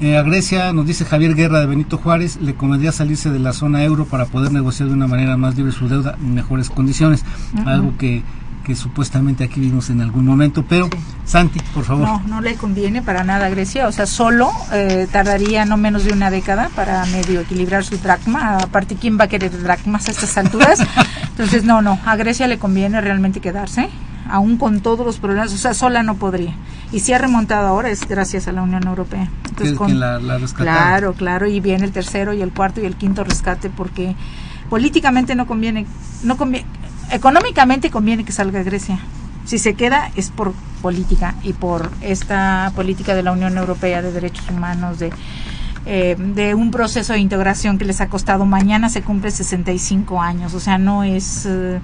eh, a Grecia, nos dice Javier Guerra de Benito Juárez, le convendría salirse de la zona euro para poder negociar de una manera más libre su deuda en mejores condiciones, algo que, que supuestamente aquí vimos en algún momento. Pero, Santi, por favor. No, no le conviene para nada a Grecia. O sea, solo eh, tardaría no menos de una década para medio equilibrar su dracma. Aparte, ¿quién va a querer dracmas a estas alturas? Entonces, no, no. A Grecia le conviene realmente quedarse, aún con todos los problemas. O sea, sola no podría. Y si ha remontado ahora es gracias a la Unión Europea. que es quien la, la. Claro, claro, y viene el tercero y el cuarto y el quinto rescate porque políticamente no conviene, no conviene, económicamente conviene que salga Grecia. Si se queda es por política y por esta política de la Unión Europea de derechos humanos, de, eh, de un proceso de integración que les ha costado. Mañana se cumple 65 años, o sea, no es... eh,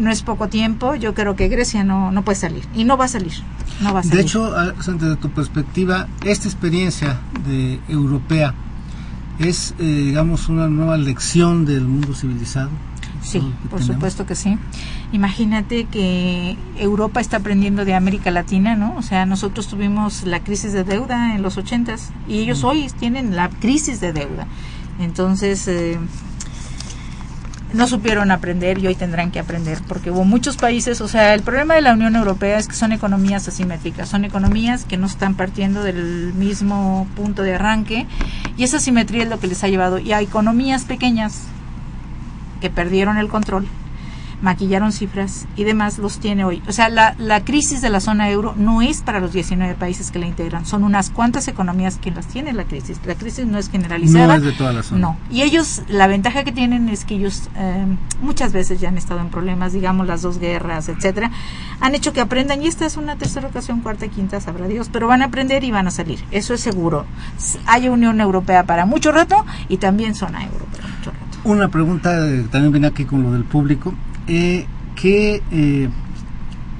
no es poco tiempo, yo creo que Grecia no, no puede salir y no va a salir, no va a salir. De hecho, desde tu perspectiva, esta experiencia de europea es, eh, digamos, una nueva lección del mundo civilizado. Sí, por tenemos. supuesto que sí. Imagínate que Europa está aprendiendo de América Latina, ¿no? O sea, nosotros tuvimos la crisis de deuda en los ochentas y ellos hoy tienen la crisis de deuda. Entonces, eh, no supieron aprender y hoy tendrán que aprender porque hubo muchos países, o sea, el problema de la Unión Europea es que son economías asimétricas, son economías que no están partiendo del mismo punto de arranque y esa asimetría es lo que les ha llevado y a economías pequeñas que perdieron el control, maquillaron cifras y demás los tiene hoy. O sea, la, la crisis de la zona euro no es para los 19 países que la integran, son unas cuantas economías que las tiene la crisis. La crisis no es generalizada. No es de toda la zona. No. Y ellos, la ventaja que tienen es que ellos eh, muchas veces ya han estado en problemas, digamos las dos guerras, etcétera, han hecho que aprendan y esta es una tercera ocasión, cuarta, quinta, sabrá Dios, pero van a aprender y van a salir. Eso es seguro. Hay Unión Europea para mucho rato y también zona euro. Una pregunta eh, también viene aquí con lo del público. Eh, ¿Qué eh,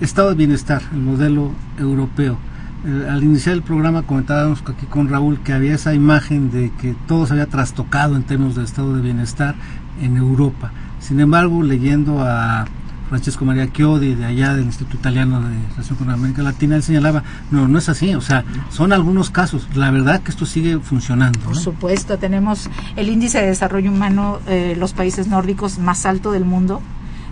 estado de bienestar, el modelo europeo? Al iniciar el programa comentábamos aquí con Raúl que había esa imagen de que todo se había trastocado en términos de estado de bienestar en Europa. Sin embargo, leyendo a Francesco María Chiodi de allá del Instituto Italiano de Relación con América Latina, él señalaba, no, no es así, o sea, son algunos casos. La verdad que esto sigue funcionando. Por supuesto, tenemos el índice de desarrollo humano, eh, los países nórdicos más alto del mundo.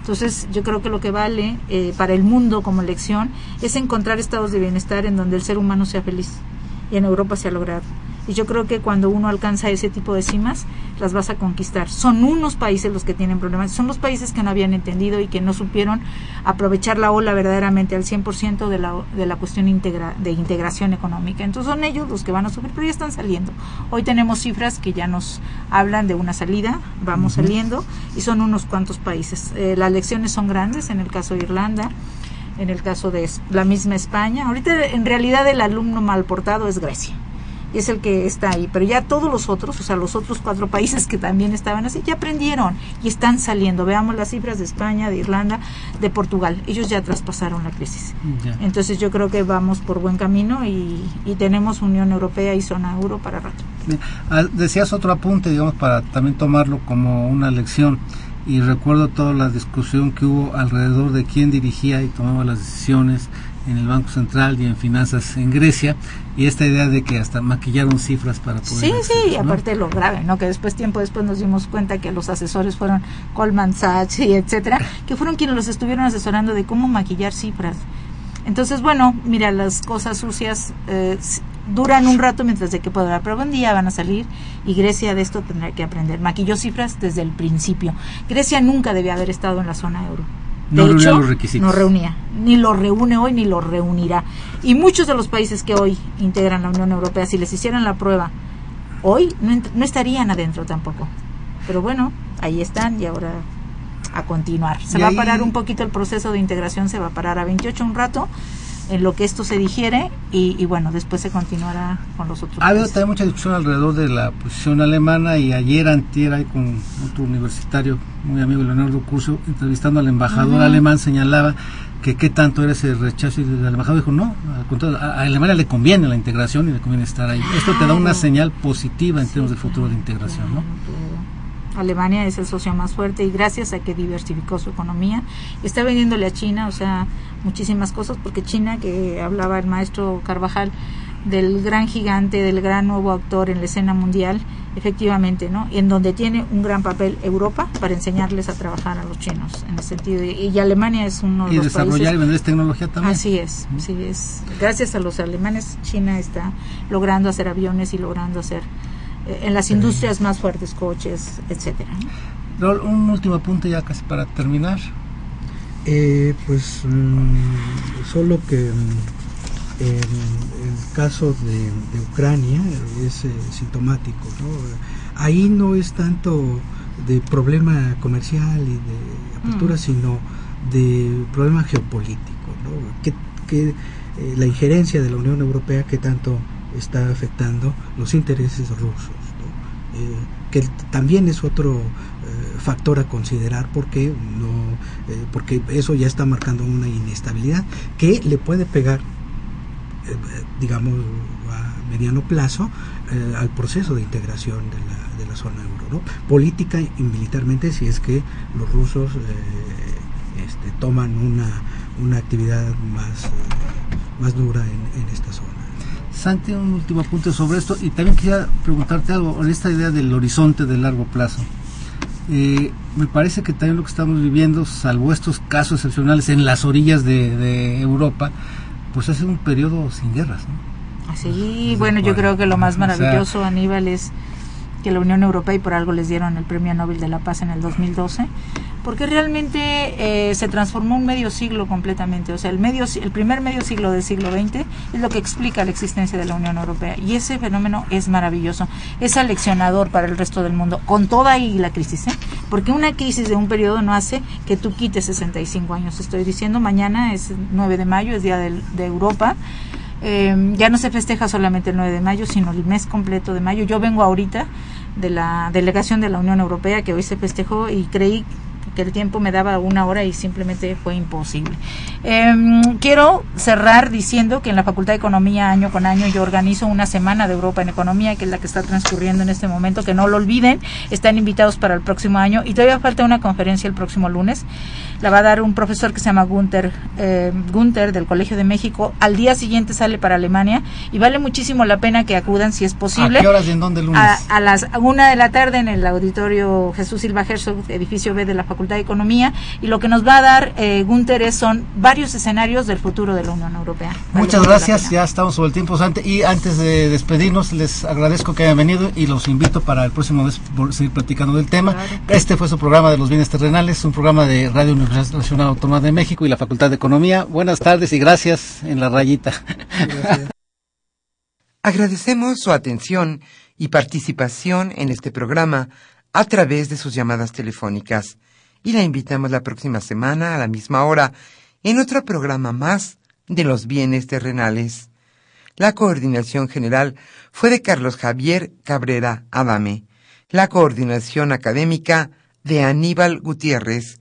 Entonces, yo creo que lo que vale eh, para el mundo como lección es encontrar estados de bienestar en donde el ser humano sea feliz. Y en Europa se ha logrado. Y yo creo que cuando uno alcanza ese tipo de cimas, las vas a conquistar. Son unos países los que tienen problemas, son los países que no habían entendido y que no supieron aprovechar la ola verdaderamente al 100% de la, de la cuestión integra, de integración económica. Entonces son ellos los que van a sufrir, pero ya están saliendo. Hoy tenemos cifras que ya nos hablan de una salida, vamos saliendo, y son unos cuantos países. Eh, las lecciones son grandes, en el caso de Irlanda, en el caso de la misma España. Ahorita en realidad el alumno mal portado es Grecia y es el que está ahí, pero ya todos los otros, o sea, los otros cuatro países que también estaban así, ya aprendieron y están saliendo. Veamos las cifras de España, de Irlanda, de Portugal. Ellos ya traspasaron la crisis. Ya. Entonces yo creo que vamos por buen camino y, y tenemos Unión Europea y zona euro para rato. Bien. Ah, Decías otro apunte, digamos, para también tomarlo como una lección. Y recuerdo toda la discusión que hubo alrededor de quién dirigía y tomaba las decisiones en el Banco Central y en finanzas en Grecia. Y esta idea de que hasta maquillaron cifras para poder. Sí, hacer sí, y aparte lo grave, ¿no? Que después, tiempo después nos dimos cuenta que los asesores fueron Goldman Sachs y etcétera, que fueron quienes los estuvieron asesorando de cómo maquillar cifras. Entonces, bueno, mira, las cosas sucias eh, duran un rato mientras de que pueda durar, pero un día van a salir y Grecia de esto tendrá que aprender. Maquilló cifras desde el principio. Grecia nunca debía haber estado en la zona euro. De No reunía hecho, los requisitos. No reunía, ni lo reúne hoy ni lo reunirá. Y muchos de los países que hoy integran la Unión Europea, si les hicieran la prueba hoy, no, no estarían adentro tampoco. Pero bueno, ahí están y ahora a continuar. Se Y va ahí- a parar un poquito el proceso de integración, se va a parar a 28 un rato, en lo que esto se digiere y, y bueno, después se continuará con los otros. Ha habido países. también mucha discusión alrededor de la posición alemana y ayer antier ahí con otro universitario, muy amigo Leonardo Curcio, entrevistando al embajador alemán, señalaba que qué tanto era ese rechazo y el embajador dijo, no, al contrario, a a Alemania le conviene la integración y le conviene estar ahí. Esto te da una señal positiva en términos de futuro de integración, ¿no? Alemania es el socio más fuerte y gracias a que diversificó su economía, está vendiéndole a China, o sea, muchísimas cosas, porque China, que hablaba el maestro Carvajal, del gran gigante, del gran nuevo actor en la escena mundial, efectivamente, ¿no? En donde tiene un gran papel Europa para enseñarles a trabajar a los chinos, en ese sentido. Y, y Alemania es uno de Y los desarrollar y países vender tecnología también. Así es, así es. Gracias a los alemanes, China está logrando hacer aviones y logrando hacer en las industrias más fuertes coches, etcétera. un último apunte ya casi para terminar. Eh, pues mm, solo que mm, en el caso de, de Ucrania es eh, sintomático, ¿no? Ahí no es tanto de problema comercial y de apertura, Mm. sino de problema geopolítico, ¿no? Que, que, eh, la injerencia de la Unión Europea que tanto está afectando los intereses rusos. Eh, que también es otro eh, factor a considerar porque no eh, porque eso ya está marcando una inestabilidad que le puede pegar digamos a mediano plazo al proceso de integración de la, de la zona euro ¿no? política y militarmente si es que los rusos este, toman una, una actividad más más dura en esta zona Santi, un último apunte sobre esto y también quería preguntarte algo en esta idea del horizonte de largo plazo. Eh, me parece que también lo que estamos viviendo, salvo estos casos excepcionales en las orillas de, de Europa, pues hace un periodo sin guerras. ¿no? Así, bueno, yo creo que lo más O sea- maravilloso, Aníbal, es que la Unión Europea, y por algo les dieron el Premio Nobel de la Paz en el 2012, porque realmente eh, se transformó un medio siglo completamente. O sea, el, medio, el primer medio siglo del siglo XX es lo que explica la existencia de la Unión Europea. Y ese fenómeno es maravilloso, es aleccionador para el resto del mundo, con toda y la crisis. ¿eh? Porque una crisis de un periodo no hace que tú quites 65 años. Estoy diciendo, mañana es 9 de mayo, es Día de Europa. Eh, ya no se festeja solamente el 9 de mayo, sino el mes completo de mayo. Yo vengo ahorita de la delegación de la Unión Europea que hoy se festejó y creí que el tiempo me daba una hora y simplemente fue imposible. Eh, quiero cerrar diciendo que en la Facultad de Economía año con año yo organizo una semana de Europa en Economía, que es la que está transcurriendo en este momento, que no lo olviden, están invitados para el próximo año y todavía falta una conferencia el próximo lunes. La va a dar un profesor que se llama Gunther, eh, Gunther del Colegio de México. Al día siguiente sale para Alemania y vale muchísimo la pena que acudan si es posible ¿A qué horas y en dónde lunes? a, a las una de la tarde en el auditorio Jesús Silva Herzog, edificio B de la Facultad de Economía, y lo que nos va a dar eh, Gunther es- son varios escenarios del futuro de la Unión Europea. Vale Muchas gracias, ya estamos sobre el tiempo. Y antes de despedirnos, les agradezco que hayan venido y los invito para el próximo mes por seguir platicando del tema. Claro. Este fue su programa de los bienes terrenales, un programa de Radio Universidad Nacional Autónoma de México y la Facultad de Economía. Buenas tardes y gracias en la rayita. Agradecemos su atención y participación en este programa a través de sus llamadas telefónicas y la invitamos la próxima semana a la misma hora en otro programa más de los bienes terrenales. La coordinación general fue de Carlos Javier Cabrera Adame. La coordinación académica de Aníbal Gutiérrez,